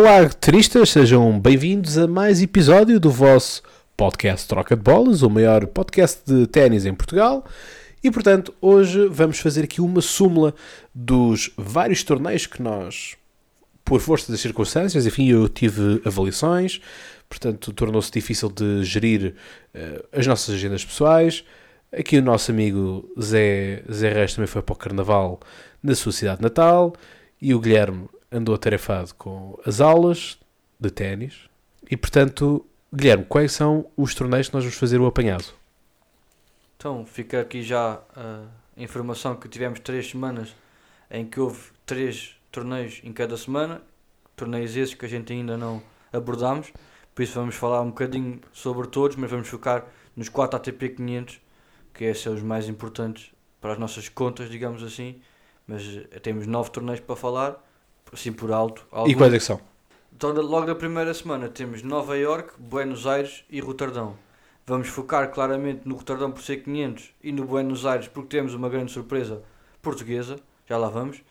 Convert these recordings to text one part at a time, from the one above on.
Olá, turistas, sejam bem-vindos a mais episódio do vosso podcast Troca de Bolas, o maior podcast de ténis em Portugal. E portanto, hoje vamos fazer aqui uma súmula dos vários torneios que nós, por força das circunstâncias, enfim, eu tive avaliações, portanto, tornou-se difícil de gerir uh, as nossas agendas pessoais. Aqui o nosso amigo Zé, Zé Reis também foi para o Carnaval na sua cidade natal e o Guilherme andou atarefado com as aulas de ténis. E portanto, Guilherme, quais são os torneios que nós vamos fazer o apanhado? Então, fica aqui já a informação que tivemos três semanas em que houve três torneios em cada semana, torneios esses que a gente ainda não abordámos, por isso vamos falar um bocadinho sobre todos, mas vamos focar nos 4 ATP 500, que esses são os mais importantes para as nossas contas, digamos assim, mas temos nove torneios para falar, assim por alto. Alguns. E quais é que são? Então, logo na primeira semana temos Nova York, Buenos Aires e Roterdão. Vamos focar claramente no Roterdão por ser 500 e no Buenos Aires porque temos uma grande surpresa portuguesa, já lá vamos.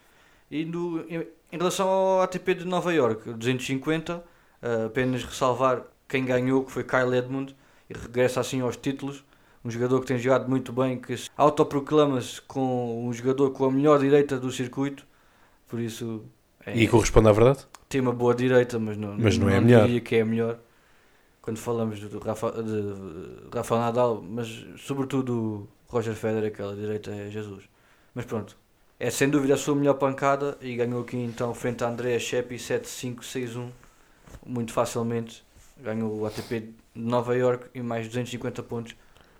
E no, em, em relação ao ATP de Nova York, 250, uh, apenas ressalvar quem ganhou, que foi Kyle Edmund, e regressa assim aos títulos. Um jogador que tem jogado muito bem, que autoproclama-se com um jogador com a melhor direita do circuito, por isso é, e corresponde à verdade? Tem uma boa direita, mas não, mas não, não é a melhor. diria que é a melhor. Quando falamos do Rafa, de Rafael Nadal, mas sobretudo Roger Federer, aquela direita é Jesus. Mas pronto, é sem dúvida a sua melhor pancada e ganhou aqui então frente a Andrea Sheppi 7-5-6-1 muito facilmente. Ganhou o ATP de Nova York e mais 250 pontos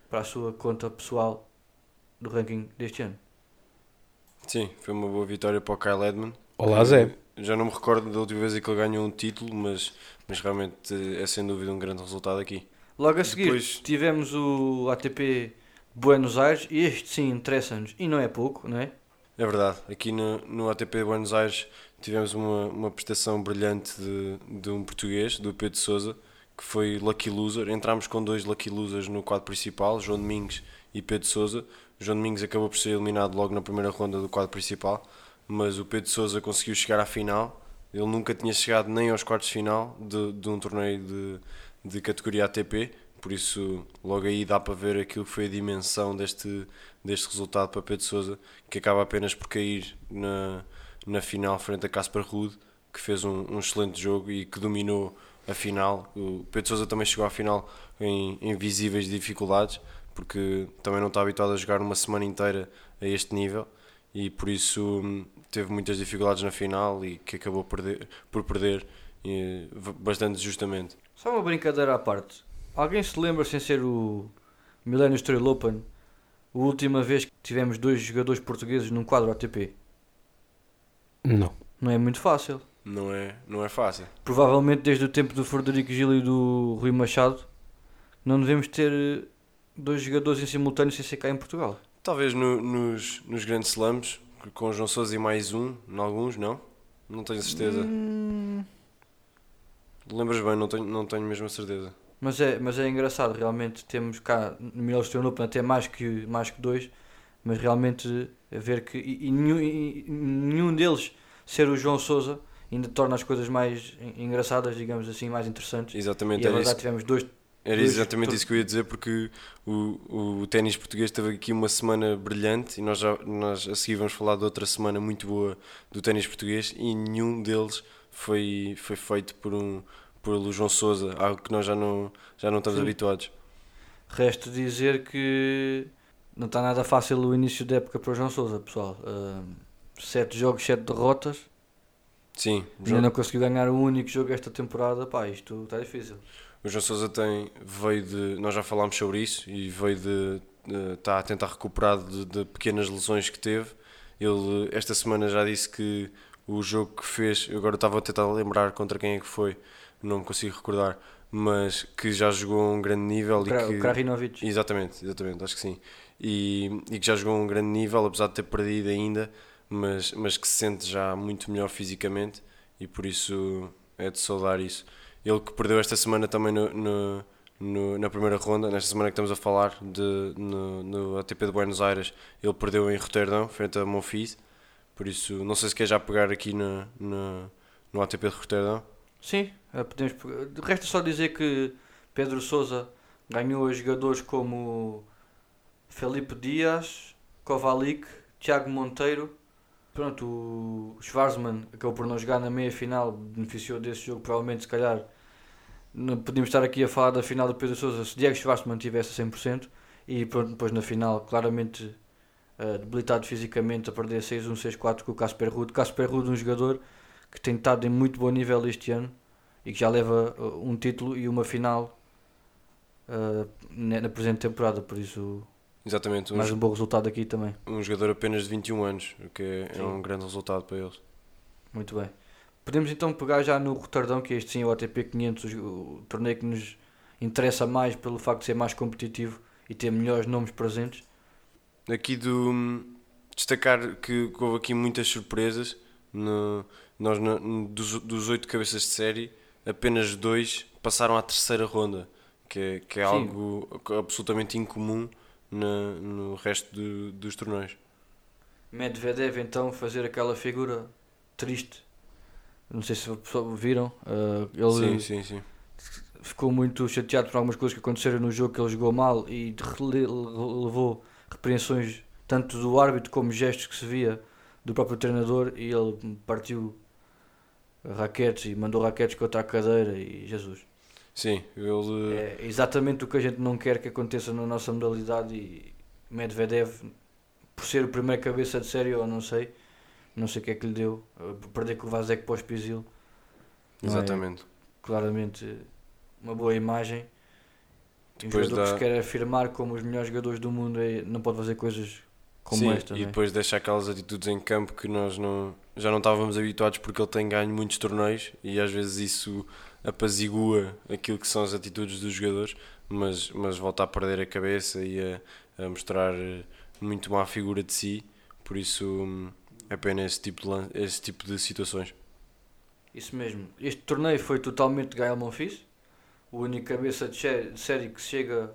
para a sua conta pessoal do ranking deste ano. Sim, foi uma boa vitória para o Kyle Edmund. Olá, Zé. Já não me recordo da última vez em que ele ganhou um título, mas, mas realmente é sem dúvida um grande resultado aqui. Logo a seguir Depois... tivemos o ATP Buenos Aires e este sim interessa-nos e não é pouco, não é? É verdade, aqui no, no ATP Buenos Aires tivemos uma, uma prestação brilhante de, de um português, do Pedro Souza, que foi Lucky Loser. Entramos com dois Lucky Losers no quadro principal, João Domingos e Pedro Souza. João Domingos acabou por ser eliminado logo na primeira ronda do quadro principal mas o Pedro Sousa conseguiu chegar à final. Ele nunca tinha chegado nem aos quartos de final de, de um torneio de, de categoria ATP, por isso logo aí dá para ver aquilo que foi a dimensão deste, deste resultado para Pedro Sousa, que acaba apenas por cair na, na final frente a Casper Ruud, que fez um, um excelente jogo e que dominou a final. O Pedro Sousa também chegou à final em, em visíveis dificuldades, porque também não está habituado a jogar uma semana inteira a este nível e por isso teve muitas dificuldades na final e que acabou perder, por perder bastante justamente. Só uma brincadeira à parte. Alguém se lembra, sem ser o Millennium Trail Open, a última vez que tivemos dois jogadores portugueses num quadro ATP? Não. Não é muito fácil. Não é, não é fácil. Provavelmente desde o tempo do Frederico Gil e do Rui Machado não devemos ter eh, dois jogadores em simultâneo sem ser cá em Portugal. Talvez no, nos, nos grandes slams, com o João Sousa e mais um, em alguns, não? Não tenho certeza. Hum... Lembras bem, não tenho, não tenho mesmo a certeza. Mas é, mas é engraçado, realmente temos cá no Milhão Stone Open até mais que, mais que dois, mas realmente ver que e, e, nenhum, e, nenhum deles ser o João Sousa ainda torna as coisas mais engraçadas, digamos assim, mais interessantes. Exatamente. E a verdade tivemos dois era exatamente isso que eu ia dizer, porque o, o ténis português teve aqui uma semana brilhante e nós, já, nós a seguir vamos falar de outra semana muito boa do ténis português e nenhum deles foi, foi feito por um por João Sousa, algo que nós já não, já não estamos Sim. habituados. Resta dizer que não está nada fácil o início da época para o João Sousa, pessoal. Uh, sete jogos, sete derrotas. Sim. Ainda não conseguiu ganhar um único jogo esta temporada. Pá, isto está difícil. O João Sousa tem, veio de. Nós já falámos sobre isso e veio de. está a tentar recuperar de, de, pequenas lesões que teve. Ele, esta semana, já disse que o jogo que fez. Agora estava a tentar lembrar contra quem é que foi, não me consigo recordar. Mas que já jogou a um grande nível. O, e que, Krajinovic. Exatamente, exatamente, acho que sim. E, e que já jogou a um grande nível, apesar de ter perdido ainda, mas, mas que se sente já muito melhor fisicamente e por isso é de saudar isso. Ele que perdeu esta semana também no, no, no, na primeira ronda, nesta semana que estamos a falar, de, no, no ATP de Buenos Aires, ele perdeu em Roterdão, frente a Monfils. Por isso, não sei se quer já pegar aqui no, no, ATP de Roterdão. Sim, eh, podemos. Resta só dizer que Pedro Sousa ganhou jogadores como Felipe Dias, Kovalik, Tiago Monteiro. Pronto, o Schwarzman acabou por não jogar na meia final, beneficiou desse jogo, provavelmente, se calhar. Não podíamos estar aqui a falar da final do Pedro Sousa se Diego Schwarzman tivesse a 100%. E pronto, depois na final, claramente eh, debilitado fisicamente, a perder 6-1, 6-4 com o Casper Ruud. Casper Ruud, um jogador que tem estado em muito bom nível este ano e que já leva uh, um título e uma final uh, na presente temporada, por isso Exatamente, um, mais um bom resultado aqui também. um jogador apenas de 21 anos, o que é, é Sim. um grande resultado para eles. Muito bem. Podemos então pegar já no Roterdão, que este sim é o ATP 500, o, torneio que nos interessa mais pelo facto de ser mais competitivo e ter melhores nomes presentes. Aqui do destacar que, que houve aqui muitas surpresas. No, nós na- dos, dos oito cabeças de série, apenas dois passaram à terceira ronda, que é, que é Sim. algo absolutamente incomum na- no resto do- dos torneios. Medvedev então fazer aquela figura triste. Não sei se viram. uh, ele Sim, sim, sim. ficou muito chateado por algumas coisas que aconteceram no jogo que ele jogou mal e levou repreensões tanto do árbitro como gestos que se via do próprio treinador e ele partiu raquetes e mandou raquetes contra a cadeira e Jesus. Sim, ele. É exatamente o que a gente não quer que aconteça na nossa modalidade e Medvedev, por ser o primeiro cabeça de série ou não sei, não sei o que é que lhe deu, uh, perder com o para o Spisil. não é Exatamente. claramente uma boa imagem. Um Depois jogador que dá- se quer afirmar como os melhores jogadores do mundo é- não pode fazer coisas como Sim, esta. e é? depois deixa aquelas atitudes em campo que nós não, já não estávamos habituados porque ele tem ganho muitos torneios e às vezes isso apazigua aquilo que são as atitudes dos jogadores, mas, mas volta a perder a cabeça e a, a mostrar eh, muito má figura de si, por isso hum, é pena esse tipo de, esse tipo de situações. Isso mesmo. Este torneio foi totalmente Gael Monfils, o único cabeça de sé- de série que chega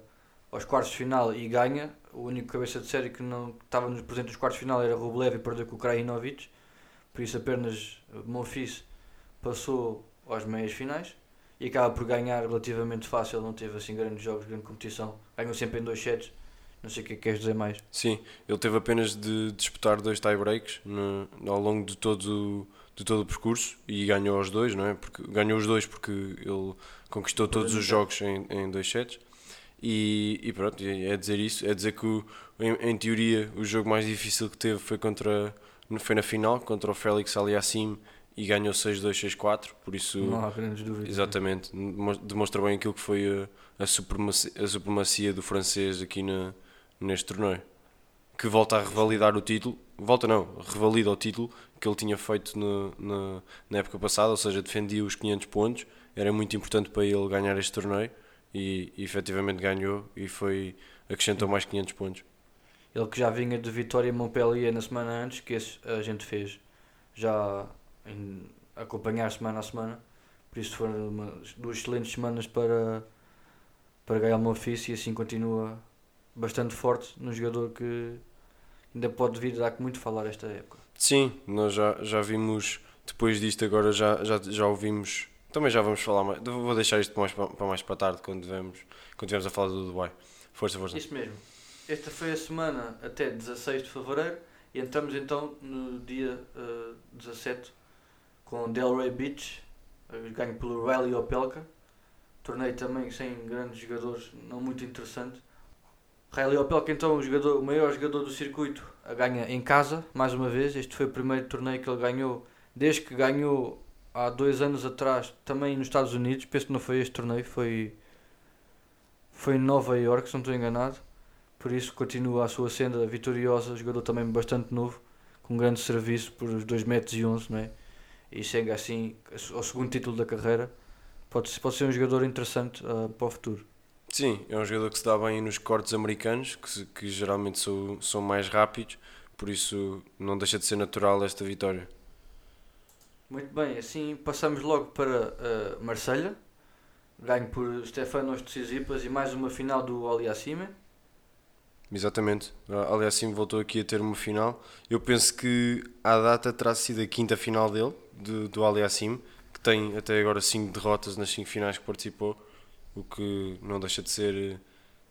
aos quartos de final e ganha. O único cabeça de série que não estava nos presentes dos quartos de final era Rublev e perdeu com o Krajinovic. Por isso apenas Monfils passou às meias finais e acaba por ganhar relativamente fácil, não teve assim grandes jogos, grande competição. Ganhou sempre em dois sets. Não sei o que é que queres dizer mais. Sim, ele teve apenas de disputar dois tie-breaks no- ao longo de todo, de todo o percurso e ganhou os dois, não é? Porque, ganhou os dois porque ele conquistou todos os jogos em, em dois sets. E, e pronto, é dizer isso, é dizer que o- em, em teoria o jogo mais difícil que teve foi contra foi na final, contra o Félix Aliassim e ganhou 6-2, 6-4, por isso Não há grandes dúvidas. Exatamente, demo- demonstra bem aquilo que foi a, a, supremacia, a supremacia do francês aqui na, neste torneio. Que volta a revalidar o título, volta não, revalida o título que ele tinha feito no, na, na época passada, ou seja, defendia os 500 pontos, era muito importante para ele ganhar este torneio e, e efetivamente ganhou e foi, acrescentou mais 500 pontos. Ele que já vinha de Vitória e Montpellier na semana antes, que esse a gente fez já em acompanhar semana a semana. Por isso foram uma- duas excelentes semanas para, para Gael Monfils e assim continua bastante forte num jogador que ainda pode vir a dar muito falar esta época. Sim, nós já, já vimos, depois disto agora já, já, já ouvimos, também já vamos falar mais, vou deixar isto mais para, para mais para tarde quando vemos, quando estivermos a falar do Dubai. Força, força. Isso mesmo. Esta foi a semana até 16 de fevereiro e entramos então no dia eh, 17 com Delray Beach, ganho pelo Riley Opelka. Torneio também sem grandes jogadores, não muito interessante. Riley Opelka então o, jogador, o maior jogador do circuito a ganha em casa, mais uma vez. Este foi o primeiro torneio que ele ganhou desde que ganhou há dois anos atrás também nos Estados Unidos. Penso que não foi este torneio, foi, foi em Nova York, se não estou enganado. Por isso continua a sua senda vitoriosa, jogador também bastante novo, com grande serviço por os 2 metros e 11, não é? E chega assim ao segundo título da carreira. Pode, pode ser um jogador interessante ah, para o futuro. Sim, é um jogador que se dá bem nos cortes americanos, que, que geralmente são, são mais rápidos, por isso não deixa de ser natural esta vitória. Muito bem, assim passamos logo para ah, Marselha, ganho por Stefanos Tsitsipas e mais uma final do Aliassime. Exatamente. Aliás, sim, voltou aqui a ter uma final. Eu penso que à data terá sido a quinta final dele, do, do Aliassim, que tem até agora 5 derrotas nas 5 finais que participou, o que não deixa de ser eh,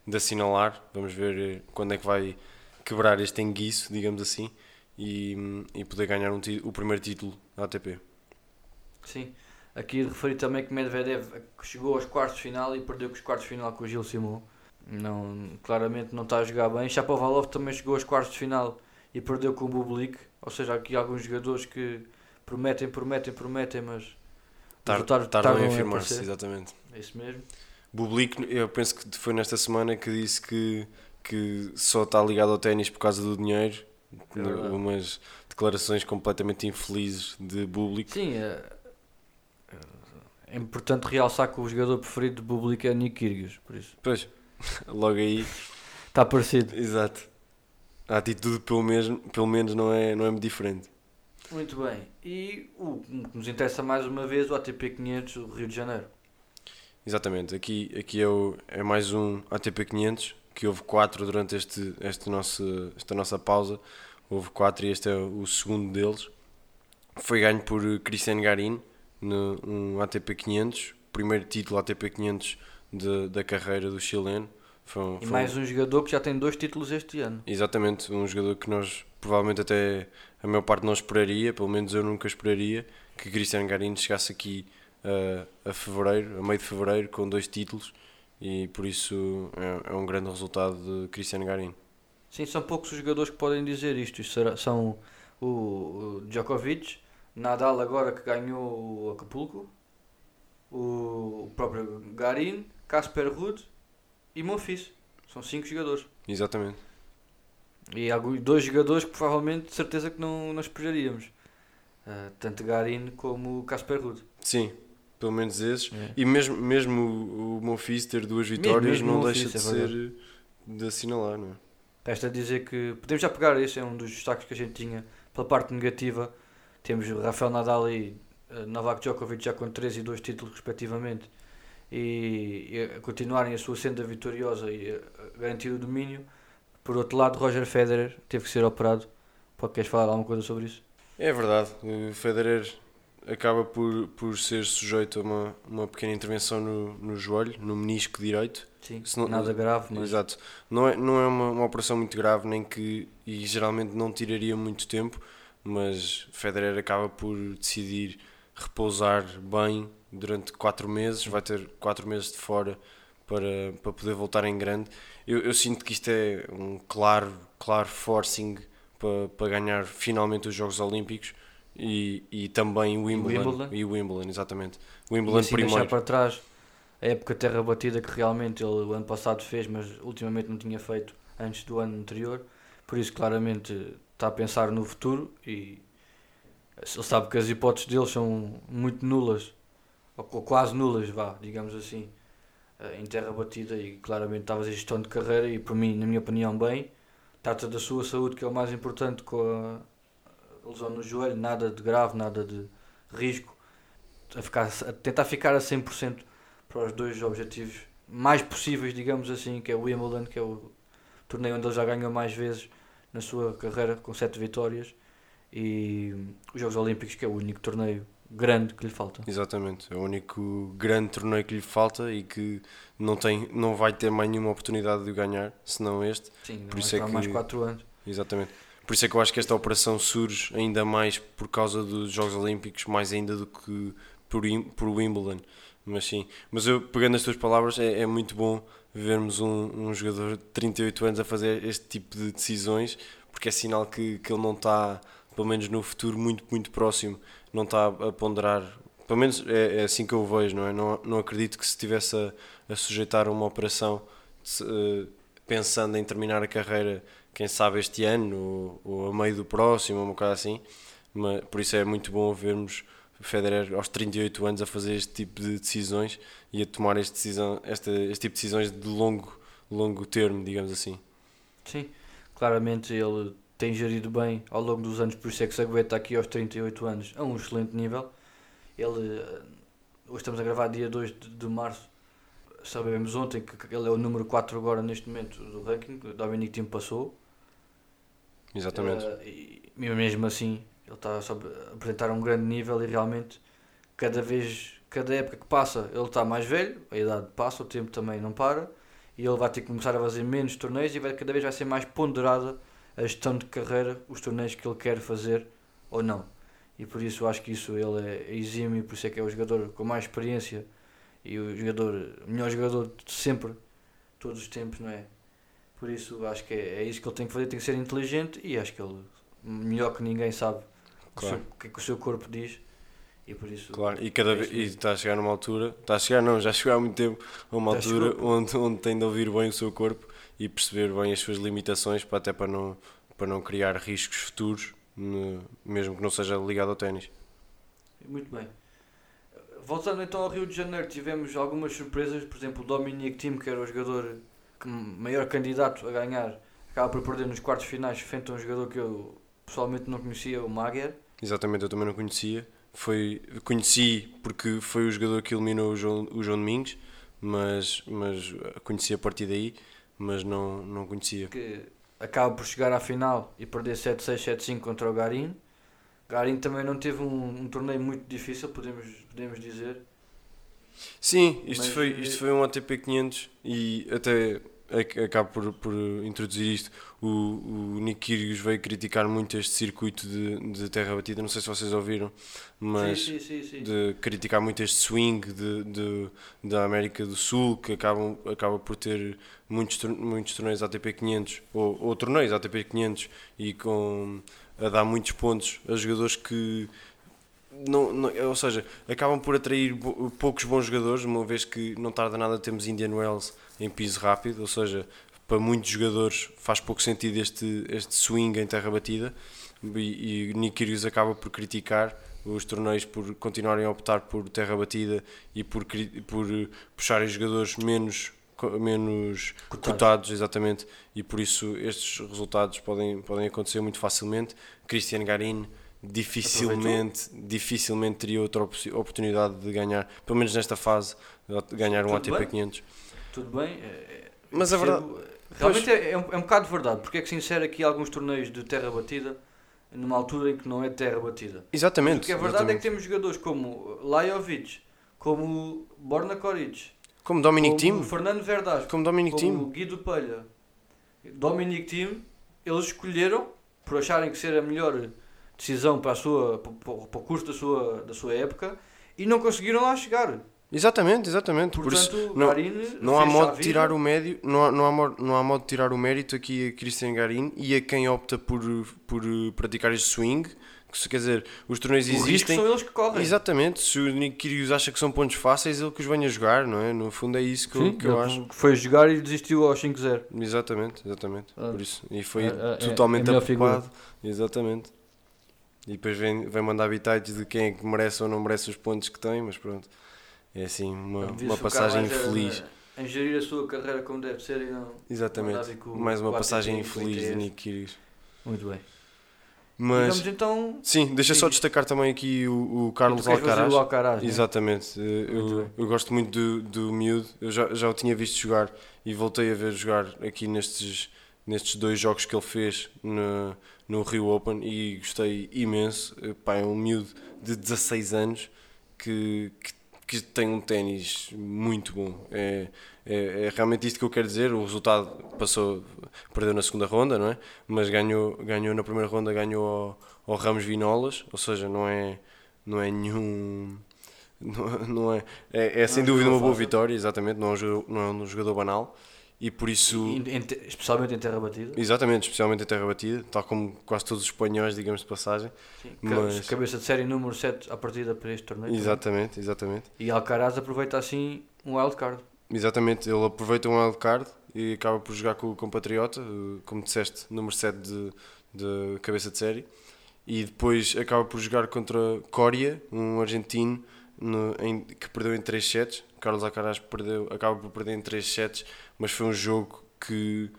de assinalar. Vamos ver eh, quando é que vai quebrar este enguiço, digamos assim, e, hum, e poder ganhar um o primeiro título da ATP. Sim. Aqui referi também que Medvedev chegou aos quartos de final e perdeu com os quartos de final com o Gil Simon. Não, claramente não está a jogar bem. Shapovalov também chegou aos quartos de final e perdeu com o Bublik. Ou seja, aqui alguns jogadores que prometem, prometem, prometem, mas Tar- Tardam em a afirmar-se, exatamente. É isso mesmo. Bublik, eu penso que foi nesta semana que disse que, que só está ligado ao ténis por causa do dinheiro. É umas declarações completamente infelizes de Bublik. Sim, é, é importante realçar que o jogador preferido de Bublik é Nick Kyrgios, por isso. Pois, logo aí, Está parecido. exato. A atitude, pelo, mesmo, pelo menos, não é, não é muito diferente. Muito bem. E o que nos interessa mais uma vez, o ATP 500 do Rio de Janeiro. Exatamente, aqui, aqui é, o- é mais um ATP 500, que houve quatro durante este, este nosso, esta nossa pausa. Houve quatro e este é o segundo deles. Foi ganho por Cristian Garin, no, um ATP 500, primeiro título ATP 500 de, da carreira do chileno. Foi, um- E foi um- mais um jogador que já tem dois títulos este ano. Exatamente, um jogador que nós provavelmente até a maior parte não esperaria, pelo menos eu nunca esperaria, que Cristiano Garim chegasse aqui uh, a fevereiro, a meio de fevereiro, com dois títulos e por isso é, é um grande resultado de Cristiano Garim. Sim, são poucos os jogadores que podem dizer isto. Isto será- são o, o Djokovic, Nadal agora que ganhou o Acapulco, o, o próprio Garin, Casper Ruud e Monfils. São cinco jogadores. Exatamente. E há dois jogadores que provavelmente de certeza que não, não esperaríamos. Ah, tanto Garin como Casper Ruud. Sim, pelo menos esses. É. E mesmo, mesmo o, o Monfils ter duas vitórias mesmo não o deixa de é ser de assinalar, não é? Resta dizer que podemos já pegar esse, é um dos destaques que a gente tinha pela parte negativa. Temos o Rafael Nadal e eh, Novak Djokovic já com 3 e 2 títulos respectivamente e, e continuarem a sua senda vitoriosa e a garantir o domínio. Por outro lado, Roger Federer teve que ser operado. Pode queres falar alguma coisa sobre isso? É verdade, o Federer acaba por, por ser sujeito a uma, uma pequena intervenção no, no joelho, no menisco direito. Sim, não- nada grave, mas Exato. Não é, não é uma, uma operação muito grave, nem que. e geralmente não tiraria muito tempo, mas Federer acaba por decidir repousar bem durante 4 meses, vai ter 4 meses de fora para, para poder voltar em grande. Eu, eu sinto que isto é um claro, claro forcing para, para ganhar finalmente os Jogos Olímpicos e, e também o Wimbledon. Wimbledon. E o Wimbledon, exatamente. O e Wimbledon assim deixar primeiro. para trás a época terra batida que realmente ele o ano passado fez, mas ultimamente não tinha feito antes do ano anterior. Por isso, claramente, está a pensar no futuro e ele sabe que as hipóteses dele são muito nulas, ou quase nulas, vá, digamos assim, em terra batida e claramente estava a fazer gestão de carreira e, por mim, na minha opinião, bem. Trata da sua saúde, que é o mais importante com a lesão no joelho, nada de grave, nada de risco. A, ficar, a tentar ficar a 100% para os dois objetivos mais possíveis, digamos assim, que é o Wimbledon, que é o torneio onde ele já ganhou mais vezes na sua carreira, com 7 vitórias, e os Jogos Olímpicos, que é o único torneio grande que lhe falta. Exatamente, é o único grande torneio que lhe falta e que não, tem, não vai ter mais nenhuma oportunidade de ganhar, senão este. Sim, Por isso é esperar mais que- 4 anos. Exatamente. Por isso é que eu acho que esta operação surge ainda mais por causa dos Jogos Olímpicos, mais ainda do que por, por Wimbledon. Mas sim, mas eu pegando as tuas palavras, é, é muito bom vermos um, um jogador de 38 anos a fazer este tipo de decisões, porque é sinal que, que ele não está, pelo menos no futuro muito, muito próximo, não está a ponderar. Pelo menos é, é assim que eu vejo, não é? Não, não acredito que se estivesse a, a sujeitar uma operação se, eh, pensando em terminar a carreira quem sabe este ano ou, ou a meio do próximo, uma coisa assim. Mas, por isso é muito bom vermos Federer aos 38 anos a fazer este tipo de decisões e a tomar este, decisão, esta, este tipo de decisões de longo, longo termo, digamos assim. Sim, claramente ele tem gerido bem ao longo dos anos, por isso é que se aguenta aqui aos 38 anos a um excelente nível. Ele, eh, hoje estamos a gravar dia 2 de, de março, sabemos ontem que ele é o número 4 agora neste momento do ranking, o Dominic Thiem passou. Exatamente. Eh, e mesmo assim, ele está a apresentar um grande nível e realmente cada vez, cada época que passa, ele está mais velho, a idade passa, o tempo também não para, e ele vai ter que começar a fazer menos torneios e vai, cada vez vai ser mais ponderada a gestão de carreira, os torneios que ele quer fazer ou não. E por isso acho que isso ele é exímio, por isso é que é o jogador com mais experiência e o jogador, melhor jogador de sempre, todos os tempos, não é? Por isso acho que é, é isso que ele tem que fazer, tem que ser inteligente e acho que ele, melhor que ninguém, sabe Claro. o, seu- que é que o seu corpo diz e por isso Claro, e cada É vez e está a chegar numa altura, está a chegar não, já chegou há muito tempo, a uma Já altura onde, onde tem de ouvir bem o seu corpo e perceber bem as suas limitações para até para não, para não criar riscos futuros, mesmo que não seja ligado ao ténis. Muito bem. Voltando então ao Rio de Janeiro, tivemos algumas surpresas, por exemplo, o Dominic Thiem, que era o jogador que- maior candidato a ganhar, acaba por perder nos quartos finais frente a um jogador que eu pessoalmente não conhecia, o Magyar. Exatamente, eu também não conhecia. Foi, conheci porque foi o jogador que eliminou o João, o João Domingos, mas, mas conheci a partir daí, mas não, não conhecia. que acaba por chegar à final e perder 7-6, 7-5 contra o Garim. Garim também não teve um, um torneio muito difícil, podemos, podemos dizer. Sim, isto, Mas, foi, eh, isto foi um ATP 500 e até acabo por, por introduzir isto. O, o Nick Kyrgios veio criticar muito este circuito de, de terra batida, não sei se vocês ouviram, mas sim, sim, sim, de criticar muito este swing de, de, da América do Sul, que acabam, acaba por ter muitos, muitos torneios ATP 500 ou, ou torneios ATP 500 e com, a dar muitos pontos a jogadores que. Não, não- ou seja, acabam por atrair poucos bons jogadores, uma vez que não tarda nada temos Indian Wells em piso rápido, ou seja, para muitos jogadores faz pouco sentido este, este swing em terra batida e, e Nick Kyrgios acaba por criticar os torneios por continuarem a optar por terra batida e por, por puxarem jogadores menos, menos Cotados. cotados, exatamente, e por isso estes resultados podem, podem acontecer muito facilmente. Cristian Garin dificilmente, dificilmente teria outra oportunidade de ganhar, pelo menos nesta fase, de ganhar um Tudo ATP bem. 500. Tudo bem. é- é- Mas a percebo. Realmente é, é um, é um bocado verdade, porque é que se insere aqui alguns torneios de terra batida numa altura em que não é terra batida. Exatamente. O que é verdade é que exatamente. temos jogadores como Lajovic, como Borna Koric, Como Dominic Thiem, Fernando Verdasco, como Dominic como Thiem. Guido Palha, Dominic Thiem, eles escolheram, por acharem que ser a melhor decisão para, a sua, para, para- o curso da sua, da sua época, e não conseguiram lá chegar. Exatamente, exatamente. Por Portanto, isso não, Garin não há modo de tirar o médio, não há, não, há, não há modo de tirar o mérito aqui a Christian Garin e a quem opta por, por praticar este swing. Que, quer dizer, os torneios O risco existem. são eles que correm. Exatamente, se o Nick Kyrgios acha que são pontos fáceis, ele que os venha jogar, não é? No fundo é isso que, eu, Sim, que eu acho. Foi jogar e desistiu aos 5-0. Exatamente, exatamente. Ah. Por isso. E foi É- é- totalmente é a melhor aprovado. Exatamente. E depois vem, vem mandar habitats de quem é que merece ou não merece os pontos que tem, mas pronto. É assim, uma, uma passagem mais, eh, infeliz. Em gerir a sua carreira como deve ser e não. Exatamente. com- Mais uma a passagem infeliz de Nick Kyrgios. Muito bem. Mas, Vamos então. sim, deixa só Sim. destacar também aqui o, o Carlos Alcaraz. o Alcaraz. né? Exatamente, Muito eu, eu gosto muito do, do miúdo, eu já, já o tinha visto jogar e voltei a ver jogar aqui nestes, nestes dois jogos que ele fez no, no Rio Open e gostei imenso. Eh, Pá, é um miúdo de 16 anos que, que, que tem um ténis muito bom. É, é, é realmente isto que eu quero dizer. O resultado passou, perdeu na segunda ronda, não é? Mas ganhou, ganhou na primeira ronda, ganhou ao, ao Ramos Vinolas, ou seja, não é, não é nenhum. Não, não é, é, é sem Não é dúvida uma boa vitória, exatamente. Não é, um não é um jogador banal e por isso. Em te- especialmente em terra batida. Exatamente, especialmente em terra batida, tal como quase todos os espanhóis, digamos de passagem. Sim. mas- Cabeça de série número 7 à partida para este torneio. Exatamente, exatamente. E Alcaraz aproveita assim um wildcard. Exatamente, ele aproveita um wildcard e acaba por jogar com o compatriota, como disseste, número 7 de, de cabeça de série. E depois acaba por jogar contra Coria, um argentino no- em- que perdeu em 3 sets. Carlos Alcaraz perdeu, acaba por perder em 3 sets, mas foi um jogo que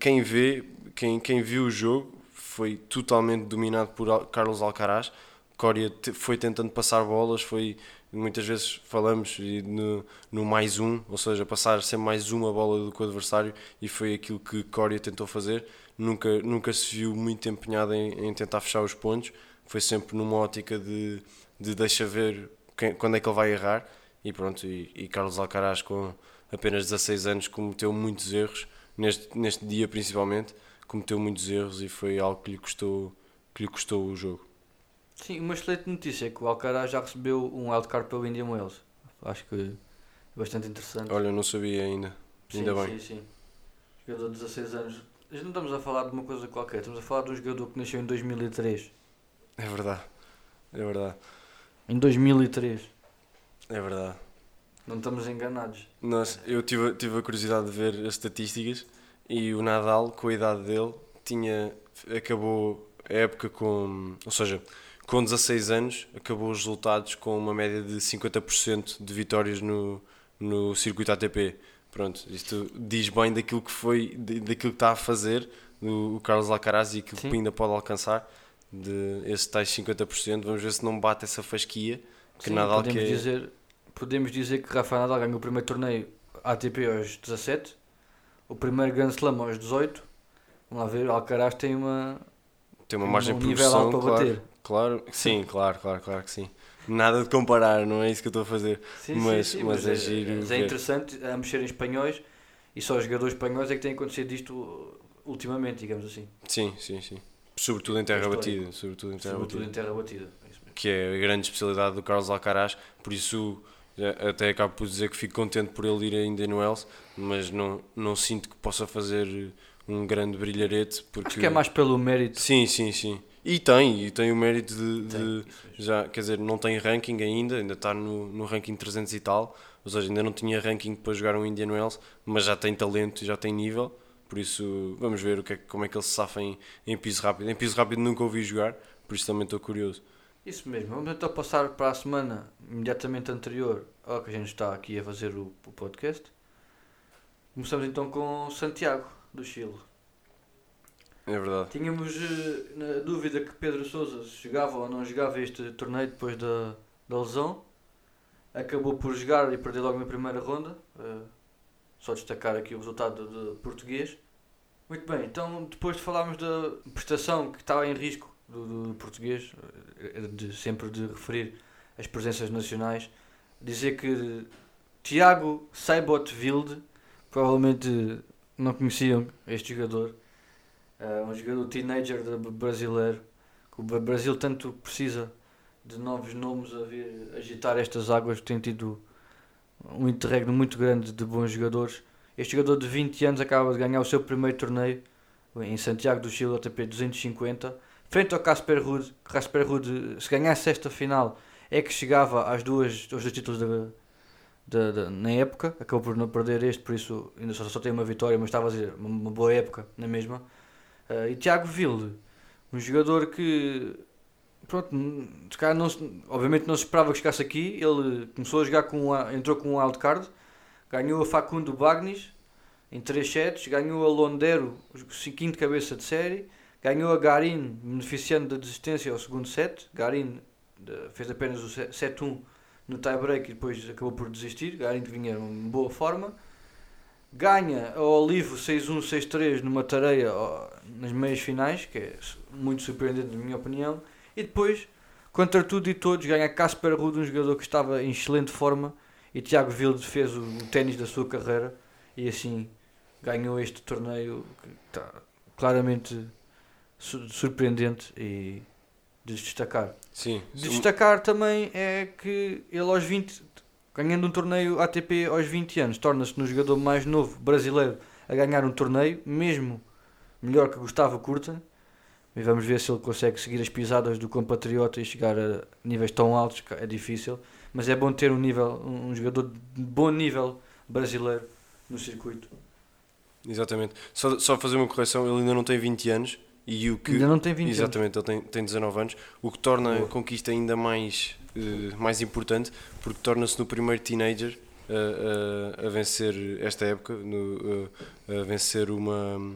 quem vê, quem, quem viu o jogo, foi totalmente dominado por Carlos Alcaraz. Coria foi tentando passar bolas, foi muitas vezes falamos no, no mais um, ou seja, passar sempre mais uma bola do que o adversário, e foi aquilo que Coria tentou fazer. Nunca, nunca se viu muito empenhado em, em tentar fechar os pontos, foi sempre numa ótica de, de deixa ver quem- quando é que ele vai errar. E pronto, e, e Carlos Alcaraz com apenas 16 anos cometeu muitos erros, neste, neste dia principalmente, cometeu muitos erros e foi algo que lhe custou, que lhe custou o jogo. Sim, uma excelente notícia é que o Alcaraz já recebeu um wildcard pelo Indian Wells. Acho que é bastante interessante. Olha, eu não sabia ainda. sim, ainda Sim, bem. sim. Jogador de 16 anos. Nós não estamos a falar de uma coisa qualquer, estamos a falar de um jogador que nasceu em 2003. É verdade. É verdade. Em 2003. É verdade. Não estamos enganados. Nós, eu tive, tive a curiosidade de ver as estatísticas e o Nadal, com a idade dele, tinha, acabou a época com. Ou seja, com 16 anos, acabou os resultados com uma média de 50% de vitórias no, no circuito ATP. Pronto, isto diz bem daquilo que foi, daquilo que está a fazer o, o Carlos Alcaraz e aquilo Sim. que ainda pode alcançar de esses tais 50%. Vamos ver se não bate essa fasquia que Sim, Nadal podemos, que é- dizer, podemos dizer que Rafa Nadal ganhou o primeiro torneio ATP aos 17, o primeiro Grand Slam aos 18. Vamos lá ver, Alcaraz tem uma, tem uma um margem de nível progressão, alto para claro. bater. Claro, sim, claro, claro, claro que sim. Nada de comparar, não é isso que eu estou a fazer. Sim, Mas- sim, sim, mas é giro mas é interessante ambos serem espanhóis e só os jogadores espanhóis é que têm acontecido isto ultimamente, digamos assim. Sim, sim, sim. Sobretudo em terra Histórico. batida, sobretudo em terra Sobretudo em batida. terra batida. É. Que é a grande especialidade do Carlos Alcaraz, por isso até acabo por dizer que fico contente por ele ir a Indian Wells, mas não, não sinto que possa fazer um grande brilharete, porque... Acho que é mais pelo mérito. Sim, sim, sim. E tem, e tem o mérito de, de- Tem, já, quer dizer, não tem ranking ainda, ainda está no, no ranking 300 e tal, ou seja, ainda não tinha ranking para jogar um Indian Wells, mas já tem talento, já tem nível, por isso vamos ver o que é, como é que ele se safa em, em piso rápido. Em piso rápido nunca ouvi jogar, por isso também estou curioso. Isso mesmo. Vamos então passar para a semana imediatamente anterior ao que a gente está aqui a fazer o, o podcast. Começamos então com Santiago, do Chile. É verdade. Tínhamos eh, na dúvida que Pedro Sousa jogava ou não jogava este torneio depois da, da lesão. Acabou por jogar e perder logo na primeira ronda. Eh, só destacar aqui o resultado de português. Muito bem, então depois de falarmos da prestação que estava em risco do, do português, eh, de, sempre de referir as presenças nacionais, dizer que Tiago Seibotville, provavelmente não conheciam este jogador, é um jogador teenager brasileiro que o Brasil tanto precisa de novos nomes a vir agitar estas águas tem tido um interregno muito grande de bons jogadores. Este jogador de 20 anos acaba de ganhar o seu primeiro torneio em Santiago do Chile ATP 250 frente ao Casper Ruud Casper Ruud se ganhasse esta final é que chegava às duas, aos dois títulos da, na época. Acabou por não perder este por isso ainda só, só tem uma vitória mas estava a dizer uma, uma boa época na mesma. Uh, e Tiago Vilde, um jogador que, pronto, não obviamente não se esperava que chegasse aqui. Ele começou a jogar com, a- entrou com um wildcard, ganhou a Facundo Bagnis em 3 sets, ganhou a Londero, o quinto cabeça de série, ganhou a Garin, beneficiando da desistência ao segundo set. Garin de- fez apenas o set- 7-1 no tie-break e depois acabou por desistir. Garin vinha em boa forma ganha ao Olivo 6-1, 6-3 numa tareia nas meias finais, que é muito surpreendente na minha opinião, e depois, contra tudo e todos, ganha Casper Ruud, um jogador que estava em excelente forma, e Tiago Vilde fez o, o ténis da sua carreira, e assim ganhou este torneio que está claramente su- surpreendente e de destacar. Sim, De destacar também é que ele aos 20, ganhando um torneio ATP aos 20 anos, torna-se no jogador mais novo brasileiro a ganhar um torneio, mesmo melhor que Gustavo Kurten. E vamos ver se ele consegue seguir as pisadas do compatriota e chegar a níveis tão altos, que é difícil. Mas é bom ter um nível, um jogador de bom nível brasileiro no circuito. exatamente. Só, só fazer uma correção, ele ainda não tem 20 anos e o que... Ainda não tem 20 anos. Exatamente, ele tem, tem 19 anos, o que torna Boa. a conquista ainda mais, eh, mais importante, porque torna-se no primeiro teenager a, a, a vencer esta época, no, a vencer uma,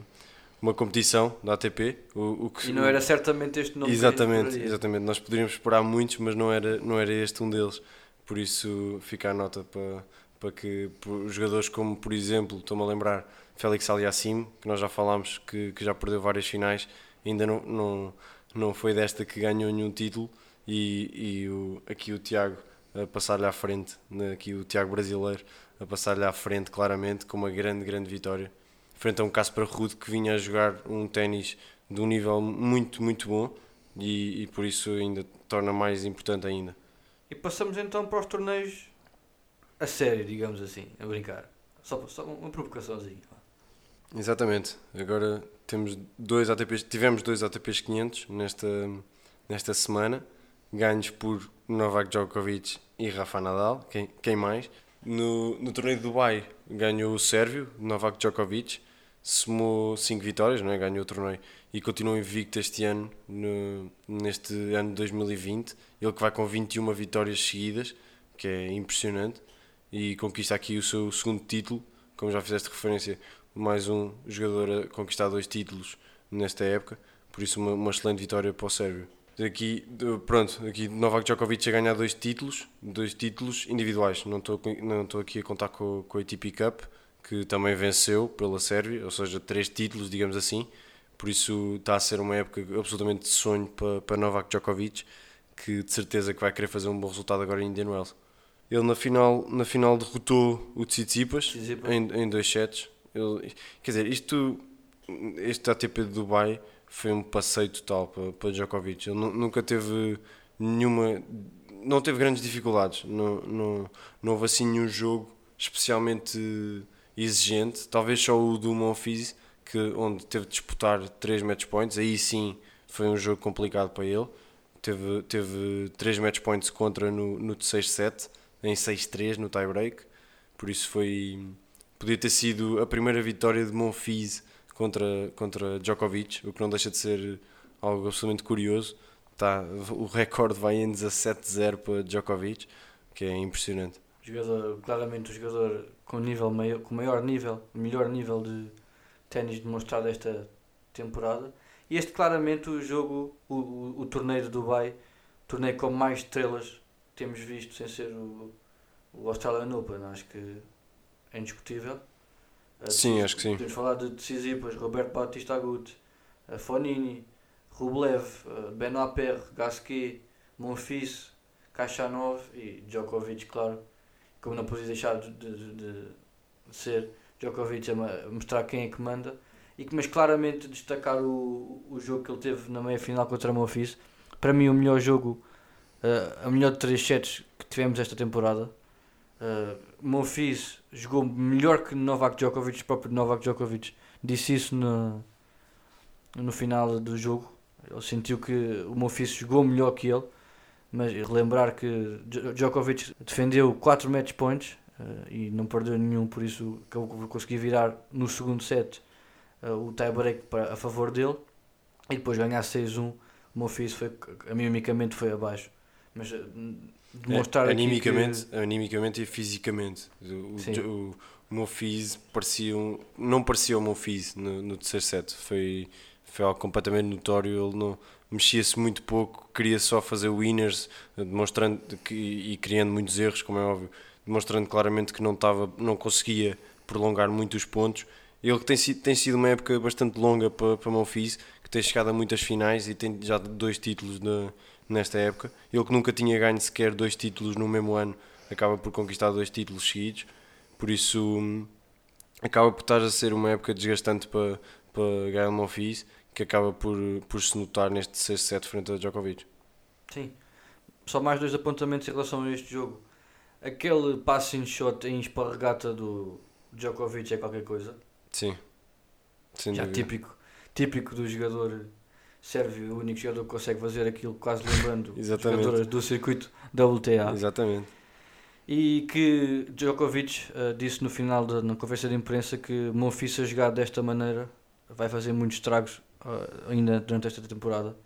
uma competição da ATP. O, o que, E não era certamente este nome Exatamente, exatamente. Nós poderíamos esperar muitos, mas não era, não era este um deles. Por isso fica a nota para, para que jogadores como, por exemplo, estou-me a lembrar, Félix Aliassim, que nós já falámos, que, que já perdeu várias finais, ainda não, não, não foi desta que ganhou nenhum título. E, e o, aqui o Tiago a passar-lhe à frente, né, aqui o Tiago Brasileiro, a passar-lhe à frente claramente, com uma grande, grande vitória. Frente a um Casper Ruud que vinha a jogar um ténis de um nível muito, muito bom e, e por isso ainda torna mais importante ainda. E passamos então para os torneios a sério, digamos assim, a brincar. Só, só uma provocaçãozinha. Exatamente. Agora temos dois ATPs, tivemos dois ATPs 500 nesta, nesta semana, ganhos por Novak Djokovic e Rafa Nadal, quem, quem mais? No, no torneio de Dubai ganhou o Sérvio, Novak Djokovic, somou 5 vitórias, não é? ganhou o torneio e continua invicto este ano, no, neste ano de 2020. Ele que vai com 21 vitórias seguidas, que é impressionante, e conquista aqui o seu segundo título, como já fizeste referência, mais um jogador a conquistar dois títulos nesta época, por isso uma, uma excelente vitória para o Sérvio. Aqui, pronto, aqui Novak Djokovic a ganhar dois títulos, dois títulos individuais. Não estou, não estou aqui a contar com, com a ATP Cup, que também venceu pela Sérvia, ou seja, três títulos, digamos assim. Por isso está a ser uma época absolutamente de sonho para, para Novak Djokovic, que de certeza que vai querer fazer um bom resultado agora em Indian Wells. Ele na final, na final derrotou o Tsitsipas. Em, em dois sets. Ele, quer dizer, isto, este ATP de Dubai foi um passeio total para, para Djokovic. Ele nu- nunca teve nenhuma. Não teve grandes dificuldades. Não, não, não houve assim nenhum jogo especialmente exigente. Talvez só o do Monfils, que, onde teve de disputar 3 match points. Aí sim foi um jogo complicado para ele. Teve, teve 3 match points contra no, no terceiro set, em 6-3 no tie-break. Por isso foi. Podia ter sido a primeira vitória de Monfils contra, contra Djokovic, o que não deixa de ser algo absolutamente curioso. Tá, o recorde vai em 17-0 para Djokovic, que é impressionante. Jogador, claramente o jogador com nível maior, com maior nível, melhor nível de ténis demonstrado esta temporada. E este claramente o jogo, o, o, o torneio de Dubai, torneio com mais estrelas temos visto sem ser o, o Australian Open, acho que é indiscutível. Sim, acho que sim. Podemos falar de Tsitsipas, Roberto Batista Agut, Fonini, Rublev, Benoit Paire, Gasquet, Monfils, Kachanov e Djokovic, claro. Como não podia deixar de, de, de- ser Djokovic a mostrar quem é que manda. E que, mas claramente destacar o, o jogo que ele teve na meia final contra Monfils. Para mim, o melhor jogo, uh, a melhor de três sets que tivemos esta temporada. Uh, Monfils jogou melhor que Novak Djokovic, o próprio Novak Djokovic disse isso no, no final do jogo. Ele sentiu que o Monfils jogou melhor que ele, mas relembrar que Djo- Djokovic defendeu 4 match points uh, e não perdeu nenhum, por isso acabou por conseguir virar no segundo set uh, o tie-break a favor dele e depois ganhar 6-1. O Monfils foi, animicamente foi abaixo, mas uh, demonstrar É, animicamente, animicamente e fisicamente. O, Sim. o, o, o Monfils parecia um, não parecia o Monfils no, no terceiro set. Foi, foi algo completamente notório. Ele não mexia-se muito pouco, queria só fazer winners, demonstrando que, e criando muitos erros, como é óbvio, demonstrando claramente que não, estava, não conseguia prolongar muito os pontos. Ele que tem, sido- tem sido uma época bastante longa para, para Monfils, que tem chegado a muitas finais e tem já dois títulos na, nesta época. Ele que nunca tinha ganho sequer dois títulos no mesmo ano, acaba por conquistar dois títulos seguidos. Por isso, hum, acaba por estar a ser uma época desgastante para, para Gael Monfils, que acaba por, por se notar neste terceiro set frente a Djokovic. Sim. Só mais dois apontamentos em relação a este jogo. Aquele passing shot em esparregata do Djokovic é qualquer coisa. Sim. Sem Já dúvida. típico, típico do jogador sérvio, o único jogador que consegue fazer aquilo, quase lembrando jogadores do circuito WTA. Exatamente. E que Djokovic eh, disse no final da na conferência de imprensa que Monfils a jogar desta maneira vai fazer muitos estragos ainda durante esta temporada.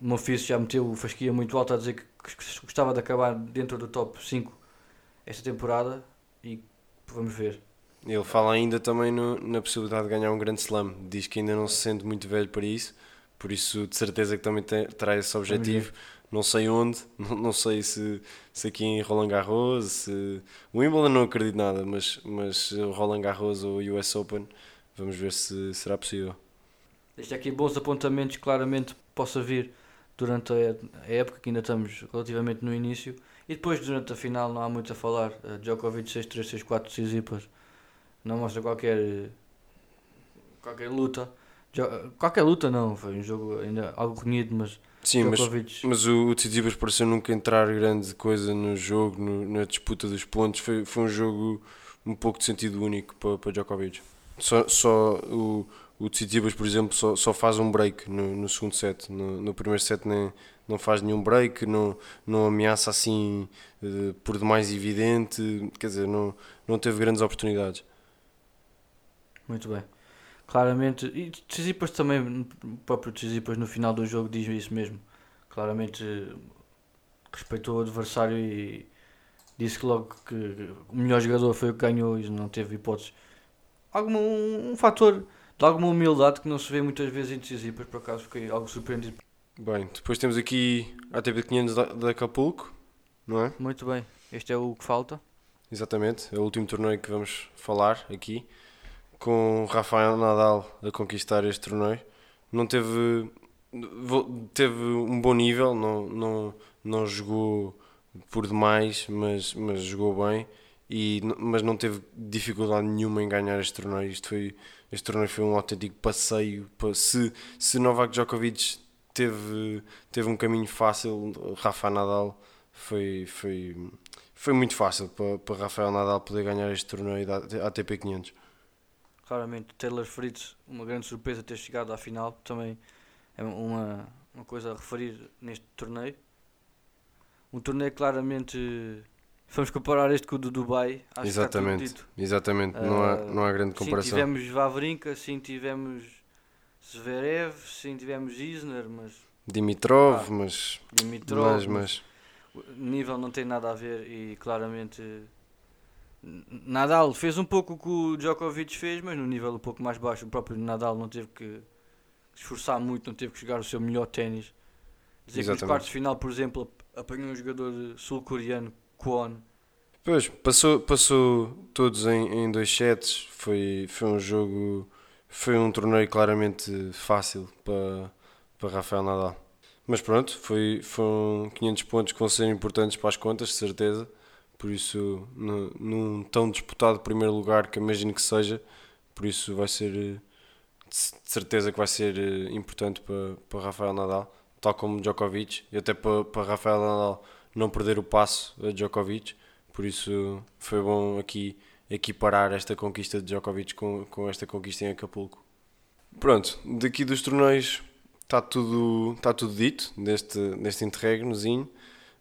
Monfils já meteu o fasquia muito alto a dizer que, gostava de acabar dentro do top 5 esta temporada e vamos ver. Ele fala ainda também no- na possibilidade de ganhar um grande slam. Diz que ainda não se sente muito velho para isso, por isso de certeza que também tem- terá esse objetivo. Não sei onde, não, não sei se, se aqui em Roland Garros, se o Wimbledon não acredito nada, mas, mas o Roland Garros ou o US Open, vamos ver se será possível. Deixa aqui bons apontamentos, claramente possa vir durante a, época, que ainda estamos relativamente no início. E depois, durante a final, não há muito a falar. Uh, Djokovic 6-3, 6-4, Tsitsipas. Não mostra qualquer, qualquer luta. Jo- Qualquer luta não, foi um jogo ainda algo renhido, mas Sim, mas, mas o, o Tsitsipas pareceu nunca entrar grande coisa no jogo, no- na disputa dos pontos. Foi, foi um jogo um pouco de sentido único para, para Djokovic. Só, só o, o Tsitsipas, por exemplo, só, só faz um break no, no segundo set. No, no primeiro set nem, não faz nenhum break, não, não ameaça assim eh, por demais evidente. Quer dizer, não, não teve grandes oportunidades. Muito bem. Claramente, e Tsitsipas também, o próprio Tsitsipas no final do jogo diz isso mesmo. Claramente eh, respeitou o adversário e disse que logo que o melhor jogador foi o que ganhou e não teve hipóteses. Alguma, um, um fator de alguma humildade que não se vê muitas vezes em Tsitsipas, por acaso fiquei algo surpreendido. Bem, depois temos aqui a ATP 500 da, da Acapulco, não é? Muito bem, este é o que falta. Exatamente, é o último torneio que vamos falar aqui, com Rafael Nadal a conquistar este torneio. Não teve, teve um bom nível, não, não, não jogou por demais, mas, mas jogou bem, e, mas não teve dificuldade nenhuma em ganhar este torneio. Isto foi, este torneio foi um autêntico passeio. pa- Se, se Novak Djokovic teve, teve um caminho fácil, Rafa Nadal foi, foi, foi muito fácil para, para Rafael Nadal poder ganhar este torneio da ATP 500. Claramente, Taylor Fritz, uma grande surpresa ter chegado à final, também é uma, uma coisa a referir neste torneio. Um torneio claramente. Vamos comparar este com o do Dubai. Acho Exatamente, exatamente. não, há, Ah, não há grande Sim, comparação. tivemos Vavrinka, sim, tivemos Zverev, sim, tivemos Isner, mas Dimitrov, Ah, mas, Dimitrov. mas, mas O nível não tem nada a ver e claramente Nadal fez um pouco o que o Djokovic fez, mas no nível um pouco mais baixo. O próprio Nadal não teve que esforçar muito, não teve que jogar o seu melhor ténis. Dizer que nos Exatamente. quartos de final, por exemplo, ap- apanhou um jogador sul-coreano, Kwon. Pois, passou, passou todos em, em dois sets. Foi, foi um jogo, foi um torneio claramente fácil para, para Rafael Nadal. Mas pronto, foi, foram 500 pontos que vão ser importantes para as contas, de certeza. Por isso, no- num tão disputado primeiro lugar que imagino que seja, por isso vai ser, de certeza que vai ser eh, importante para, para Rafael Nadal, tal como Djokovic, e até para, para Rafael Nadal não perder o passo a Djokovic. Por isso foi bom aqui equiparar esta conquista de Djokovic com, com esta conquista em Acapulco. Pronto, daqui dos torneios está tudo, está tudo dito neste, neste interregnozinho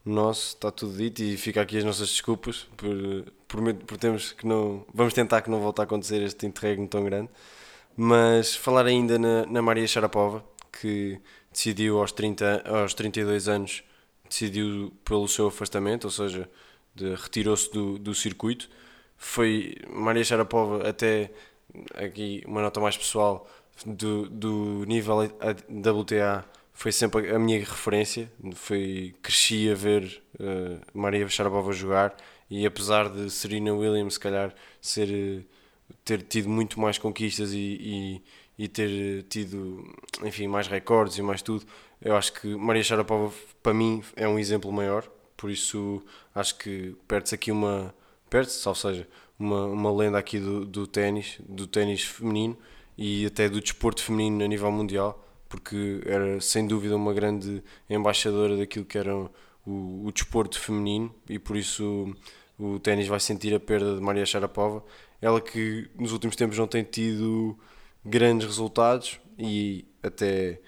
nosso, está tudo dito e fica aqui as nossas desculpas por, por, por termos que não. Vamos tentar que não volte a acontecer este interregno tão grande. Mas falar ainda na, na Maria Sharapova, que decidiu aos, 30, aos 32 anos, decidiu pelo seu afastamento, ou seja, retirou-se do, do circuito. Foi Maria Sharapova, até aqui uma nota mais pessoal, do, do nível WTA, foi sempre a minha referência. Foi, cresci a ver eh, Maria Sharapova jogar e apesar de Serena Williams, se calhar, ser, eh, ter tido muito mais conquistas e, e, e ter eh, tido, enfim, mais recordes e mais tudo, eu acho que Maria Sharapova, para mim, é um exemplo maior. Por isso, acho que perde-se aqui uma. Perde-se, ou seja, uma, uma lenda aqui do, do ténis, do ténis feminino e até do desporto feminino a nível mundial, porque era sem dúvida uma grande embaixadora daquilo que era o, o desporto feminino e por isso o ténis vai sentir a perda de Maria Sharapova. Ela que nos últimos tempos não tem tido grandes resultados e até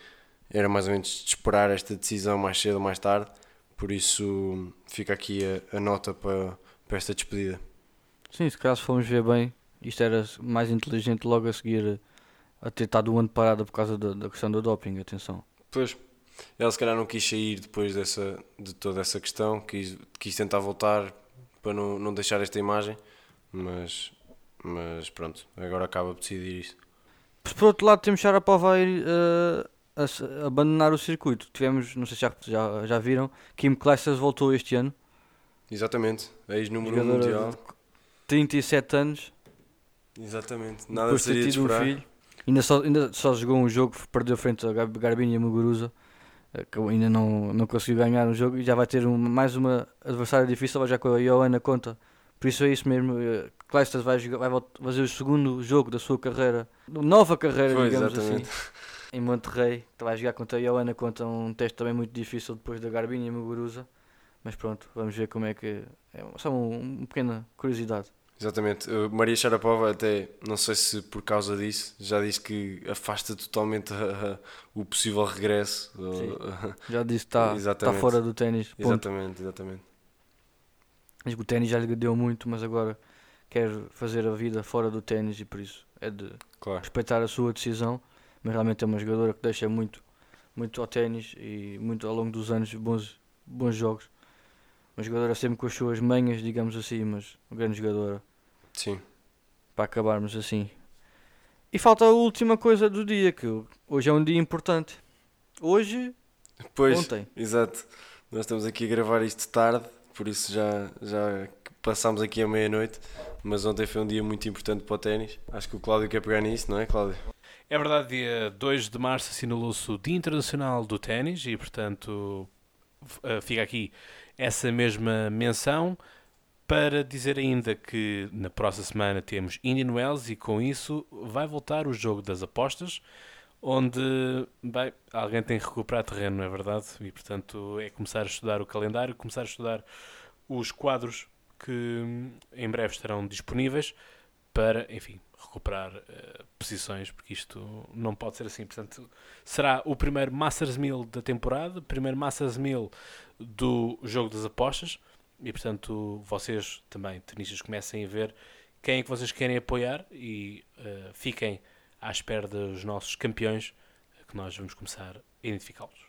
era mais ou menos de esperar esta decisão mais cedo ou mais tarde. Por isso fica aqui a, a nota para, para esta despedida. Sim, se caso formos ver bem, isto era mais inteligente logo a seguir a ter estado um ano parada por causa da, da questão do doping, atenção. Pois, ela se calhar não quis sair depois dessa, de toda essa questão, quis, quis tentar voltar para não, não deixar esta imagem, mas, mas pronto, agora acaba por decidir isso. Por outro lado, temos Sharapova a, ir, eh, a abandonar o circuito. Tivemos, não sei se já, já, já viram, Kim Clijsters voltou este ano. Exatamente, ex-número um Jogadora mundial. de 37 anos, Exatamente, nada depois seria de tido um esperar. filho. Ainda só, ainda só jogou um jogo, perdeu frente a Gab- Garbine Muguruza. Acabou- ainda não, não conseguiu ganhar um jogo e já vai ter um- mais uma adversária difícil, vai já com a Iowa na conta. Por isso é isso mesmo. eh, Clijsters vai, jogar- vai volt- fazer o segundo jogo da sua carreira, nova carreira, digamos exatamente. assim, em Monterrey. que Vai jogar contra a Iowa na conta, um teste também muito difícil depois da Garbinha e Muguruza. Mas pronto, vamos ver como é que. É só um- uma pequena curiosidade. Exatamente. Uh, Maria Sharapova até, não sei se por causa disso, já disse que afasta totalmente a- a- o possível regresso. Sim. Já disse que está tá Exatamente. fora do ténis. Exatamente, exatamente. Diz que o ténis já lhe deu muito, mas agora quer fazer a vida fora do ténis e por isso é de Claro. respeitar a sua decisão. Mas realmente é uma jogadora que deixa muito, muito ao ténis e muito ao longo dos anos bons, bons jogos. Uma jogadora sempre com as suas manhas, digamos assim, mas uma grande jogadora Sim. para acabarmos assim. E falta a última coisa do dia, que hoje é um dia importante. Hoje, Pois, ontem. exato. Nós estamos aqui a gravar isto tarde, por isso já, já passámos aqui a meia-noite, mas ontem foi um dia muito importante para o ténis. Acho que o Cláudio quer pegar nisso, não é, Cláudio? É verdade, dia 2 de março assinalou-se o Dia Internacional do Ténis e, portanto, eh, fica aqui essa mesma menção para dizer ainda que na próxima semana temos Indian Wells e com isso vai voltar o jogo das apostas, onde bem, alguém tem que recuperar terreno, não é verdade? E, portanto, é começar a estudar o calendário, começar a estudar os quadros que em breve estarão disponíveis para, enfim, recuperar eh, posições, porque isto não pode ser assim. Portanto, será o primeiro Masters 1000 da temporada, primeiro Masters 1000 do jogo das apostas, e portanto, vocês também, tenistas, comecem a ver quem é que vocês querem apoiar e eh, fiquem à espera dos nossos campeões, que nós vamos começar a identificá-los.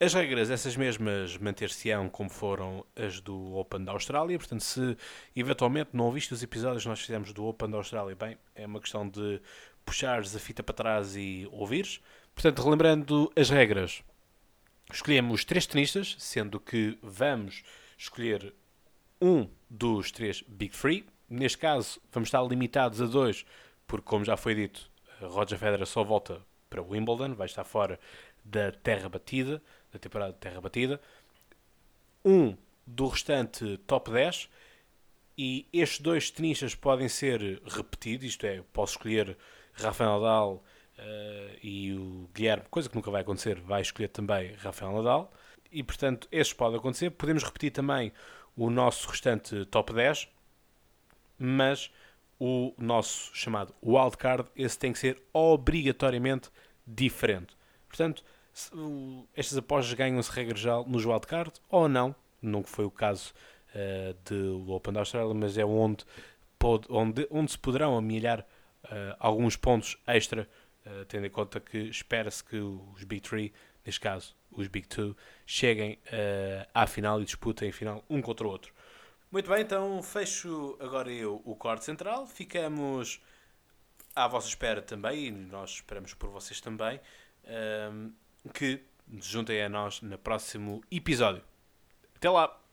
As regras, essas mesmas, manter-se-ão como foram as do Open da Austrália. Portanto, se eventualmente não ouviste os episódios que nós fizemos do Open da Austrália, bem, é uma questão de puxares a fita para trás e ouvires. Portanto, relembrando as regras, escolhemos três tenistas, sendo que vamos escolher um dos três Big Three. Neste caso, vamos estar limitados a dois, porque, como já foi dito, Roger Federer só volta para Wimbledon, vai estar fora da terra batida, da temporada de terra batida. Um do restante top 10 e estes dois tenistas podem ser repetidos, isto é, posso escolher Rafael Nadal eh, e o Guilherme, coisa que nunca vai acontecer, vai escolher também Rafael Nadal e portanto estes podem acontecer. Podemos repetir também o nosso restante top 10, mas o nosso chamado wildcard, esse tem que ser obrigatoriamente diferente. Portanto, estas apostas ganham-se regra geral nos wildcard ou não, nunca foi o caso eh, do Open da Austrália, mas é onde, pode, onde, onde se poderão amelhar eh, alguns pontos extra, eh, tendo em conta que espera-se que os Big Three, neste caso os Big Two, cheguem à final e disputem a final um contra o outro. Muito bem, então fecho agora eu o corte central. Ficamos à vossa espera também, e nós esperamos por vocês também, ehm, que juntem a nós no próximo episódio. Até lá!